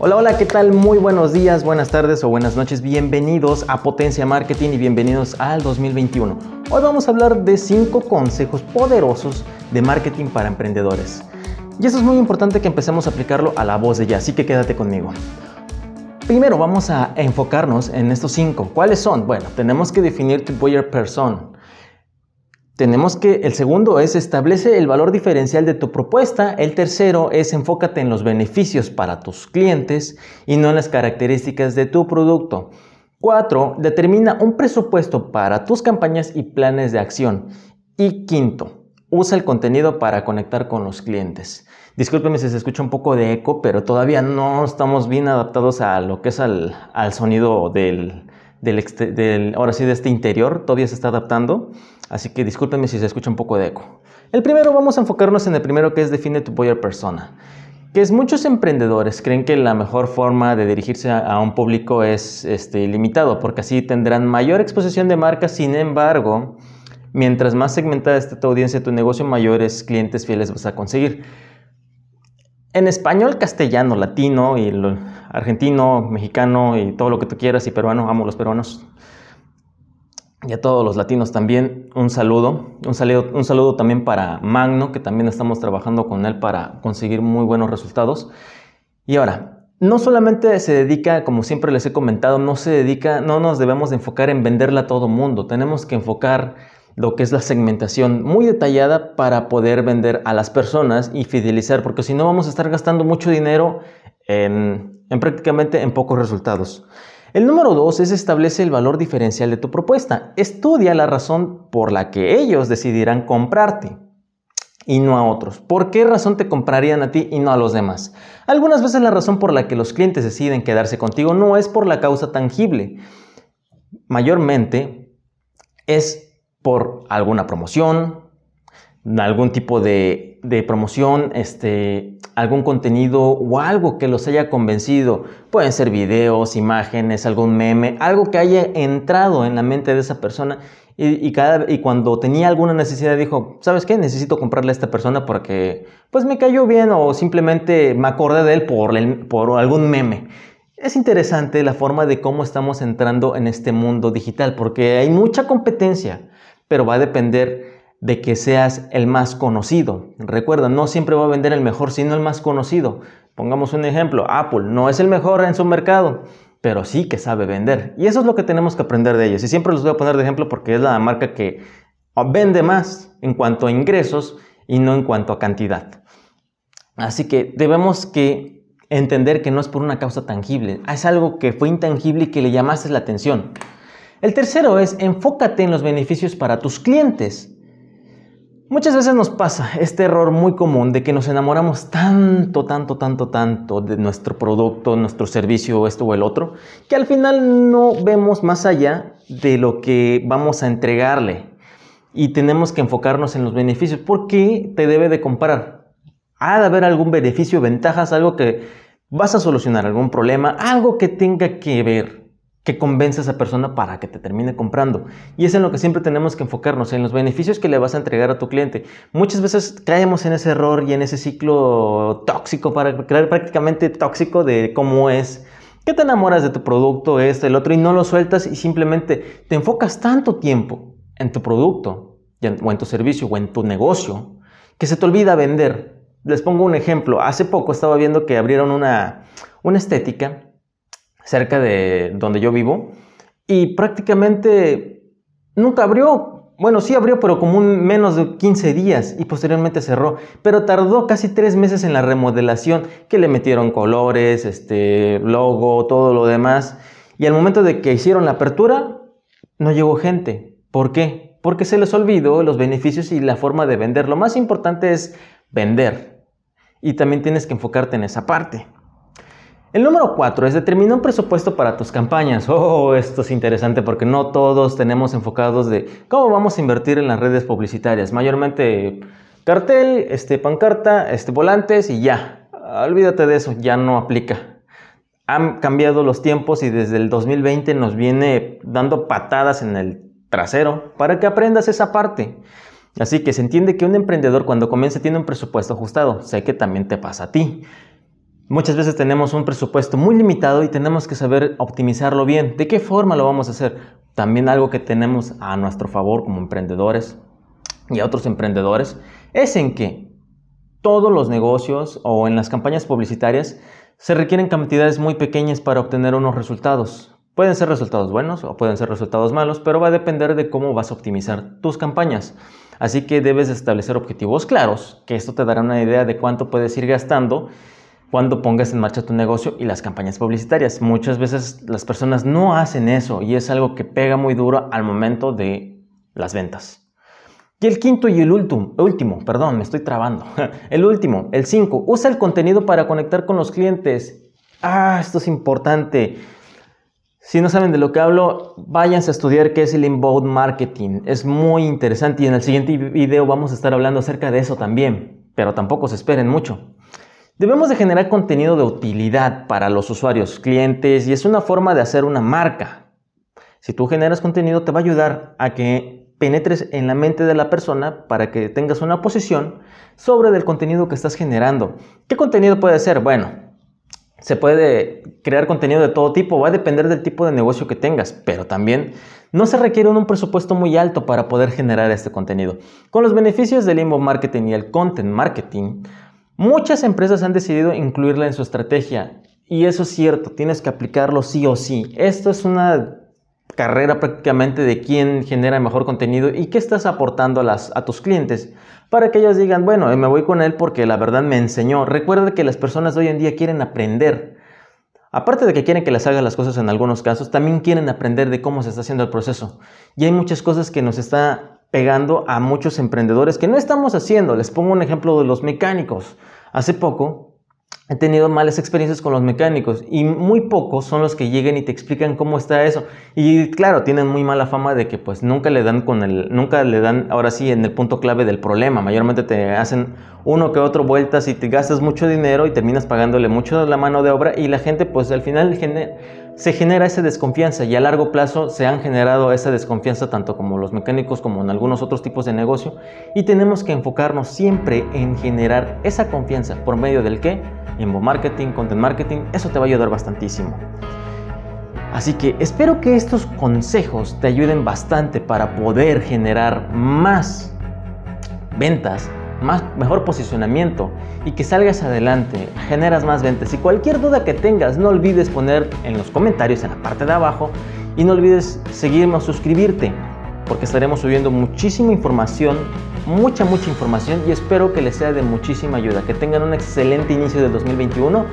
Hola, hola, ¿qué tal? Muy buenos días, buenas tardes o buenas noches. Bienvenidos a Potencia Marketing y bienvenidos al 2021. Hoy vamos a hablar de 5 consejos poderosos de marketing para emprendedores. Y eso es muy importante que empecemos a aplicarlo a la voz de ya, así que quédate conmigo. Primero vamos a enfocarnos en estos 5. ¿Cuáles son? Bueno, tenemos que definir tu buyer persona. Tenemos que, el segundo es establece el valor diferencial de tu propuesta. El tercero es enfócate en los beneficios para tus clientes y no en las características de tu producto. Cuatro, determina un presupuesto para tus campañas y planes de acción. Y quinto, usa el contenido para conectar con los clientes. Discúlpeme si se escucha un poco de eco, pero todavía no estamos bien adaptados a lo que es al, sonido del, del, ahora sí, de este interior. Todavía se está adaptando. Así que discúlpenme si se escucha un poco de eco. El primero, vamos a enfocarnos en el primero que es define tu buyer persona. Que es muchos emprendedores creen que la mejor forma de dirigirse a, un público es este, limitado, porque así tendrán mayor exposición de marca. Sin embargo, mientras más segmentada esté tu audiencia, tu negocio, mayores clientes fieles vas a conseguir. En español, castellano, latino y argentino, mexicano y todo lo que tú quieras y peruano, amo los peruanos y a todos los latinos también un saludo. Un saludo, un saludo también para Magno, que también estamos trabajando con él para conseguir muy buenos resultados. Y ahora, no solamente se dedica, como siempre les he comentado, no se dedica, no nos debemos de enfocar en venderla a todo mundo. Tenemos que enfocar lo que es la segmentación muy detallada para poder vender a las personas y fidelizar, porque si no vamos a estar gastando mucho dinero en, en prácticamente en pocos resultados. El número dos es establece el valor diferencial de tu propuesta. Estudia la razón por la que ellos decidirán comprarte y no a otros. ¿Por qué razón te comprarían a ti y no a los demás? Algunas veces la razón por la que los clientes deciden quedarse contigo no es por la causa tangible. Mayormente es por alguna promoción, algún tipo de, promoción, este, algún contenido o algo que los haya convencido. Pueden ser videos, imágenes, algún meme, algo que haya entrado en la mente de esa persona y, cada, y cuando tenía alguna necesidad dijo, ¿sabes qué? Necesito comprarle a esta persona porque pues me cayó bien o simplemente me acordé de él por, por algún meme. Es interesante la forma de cómo estamos entrando en este mundo digital porque hay mucha competencia, pero va a depender de que seas el más conocido. Recuerda, no siempre va a vender el mejor, sino el más conocido. Pongamos un ejemplo, Apple no es el mejor en su mercado, pero sí que sabe vender. Y eso es lo que tenemos que aprender de ellos. Y siempre los voy a poner de ejemplo porque es la marca que vende más en cuanto a ingresos y no en cuanto a cantidad. Así que debemos que entender que no es por una causa tangible, es algo que fue intangible y que le llamaste la atención. El tercero es enfócate en los beneficios para tus clientes. Muchas veces nos pasa este error muy común de que nos enamoramos tanto, tanto, tanto, tanto de nuestro producto, nuestro servicio, esto o el otro, que al final no vemos más allá de lo que vamos a entregarle. Y tenemos que enfocarnos en los beneficios. ¿Por qué te debe de comprar? Ha de haber algún beneficio, ventajas, algo que vas a solucionar, algún problema, algo que tenga que ver que convence a esa persona para que te termine comprando. Y es en lo que siempre tenemos que enfocarnos, en los beneficios que le vas a entregar a tu cliente. Muchas veces caemos en ese error y en ese ciclo tóxico, para crear prácticamente tóxico de cómo es que te enamoras de tu producto, esto, el otro, y no lo sueltas y simplemente te enfocas tanto tiempo en tu producto o en tu servicio o en tu negocio que se te olvida vender. Les pongo un ejemplo. Hace poco estaba viendo que abrieron una, una estética cerca de donde yo vivo y prácticamente nunca abrió. Bueno, sí abrió, pero como un menos de 15 días y posteriormente cerró. Pero tardó casi tres meses en la remodelación, que le metieron colores, este logo, todo lo demás. Y al momento de que hicieron la apertura, no llegó gente. ¿Por qué? Porque se les olvidó los beneficios y la forma de vender. Lo más importante es vender. Y también tienes que enfocarte en esa parte. El número 4 es determinar un presupuesto para tus campañas. Oh, esto es interesante porque no todos tenemos enfocados de cómo vamos a invertir en las redes publicitarias. Mayormente cartel, este, pancarta, este, volantes y ya. Olvídate de eso, ya no aplica. Han cambiado los tiempos y desde el 2020 nos viene dando patadas en el trasero para que aprendas esa parte. Así que se entiende que un emprendedor cuando comienza tiene un presupuesto ajustado. Sé que también te pasa a ti. Muchas veces tenemos un presupuesto muy limitado y tenemos que saber optimizarlo bien. ¿De qué forma lo vamos a hacer? También algo que tenemos a nuestro favor como emprendedores y a otros emprendedores es en que todos los negocios o en las campañas publicitarias se requieren cantidades muy pequeñas para obtener unos resultados. Pueden ser resultados buenos o pueden ser resultados malos, pero va a depender de cómo vas a optimizar tus campañas. Así que debes establecer objetivos claros, que esto te dará una idea de cuánto puedes ir gastando cuando pongas en marcha tu negocio y las campañas publicitarias. Muchas veces las personas no hacen eso y es algo que pega muy duro al momento de las ventas. Y el quinto y el último, último, perdón, me estoy trabando. El último, el cinco, usa el contenido para conectar con los clientes. Ah, esto es importante. Si no saben de lo que hablo, váyanse a estudiar qué es el inbound marketing. Es muy interesante y en el siguiente video vamos a estar hablando acerca de eso también, pero tampoco se esperen mucho. Debemos de generar contenido de utilidad para los usuarios, clientes y es una forma de hacer una marca. Si tú generas contenido te va a ayudar a que penetres en la mente de la persona para que tengas una posición sobre el contenido que estás generando. ¿Qué contenido puede ser? Bueno, se puede crear contenido de todo tipo, va a depender del tipo de negocio que tengas, pero también no se requiere un presupuesto muy alto para poder generar este contenido. Con los beneficios del inbound marketing y el content marketing, muchas empresas han decidido incluirla en su estrategia y eso es cierto, tienes que aplicarlo sí o sí. Esto es una carrera prácticamente de quién genera mejor contenido y qué estás aportando a, tus clientes para que ellos digan, bueno, me voy con él porque la verdad me enseñó. Recuerda que las personas hoy en día quieren aprender. Aparte de que quieren que les haga las cosas en algunos casos, también quieren aprender de cómo se está haciendo el proceso. Y hay muchas cosas que nos está pegando a muchos emprendedores que no estamos haciendo. Les pongo un ejemplo de los mecánicos. Hace poco he tenido malas experiencias con los mecánicos y muy pocos son los que lleguen y te explican cómo está eso. Y claro, tienen muy mala fama de que pues nunca le dan con el nunca le dan ahora sí en el punto clave del problema. Mayormente te hacen uno que otro vueltas y te gastas mucho dinero y terminas pagándole mucho la mano de obra y la gente pues al final se genera esa desconfianza y a largo plazo se han generado esa desconfianza tanto como los mecánicos como en algunos otros tipos de negocio. Y tenemos que enfocarnos siempre en generar esa confianza. Por medio del que inbound marketing, content marketing, eso te va a ayudar bastantísimo. Así que espero que estos consejos te ayuden bastante para poder generar más ventas más, mejor posicionamiento y que salgas adelante, generas más ventas. Y cualquier duda que tengas, no olvides poner en los comentarios en la parte de abajo y no olvides seguirme o suscribirte porque estaremos subiendo muchísima información, mucha, mucha información y espero que les sea de muchísima ayuda. Que tengan un excelente inicio del 2021.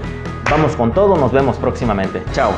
Vamos con todo, nos vemos próximamente. Chao.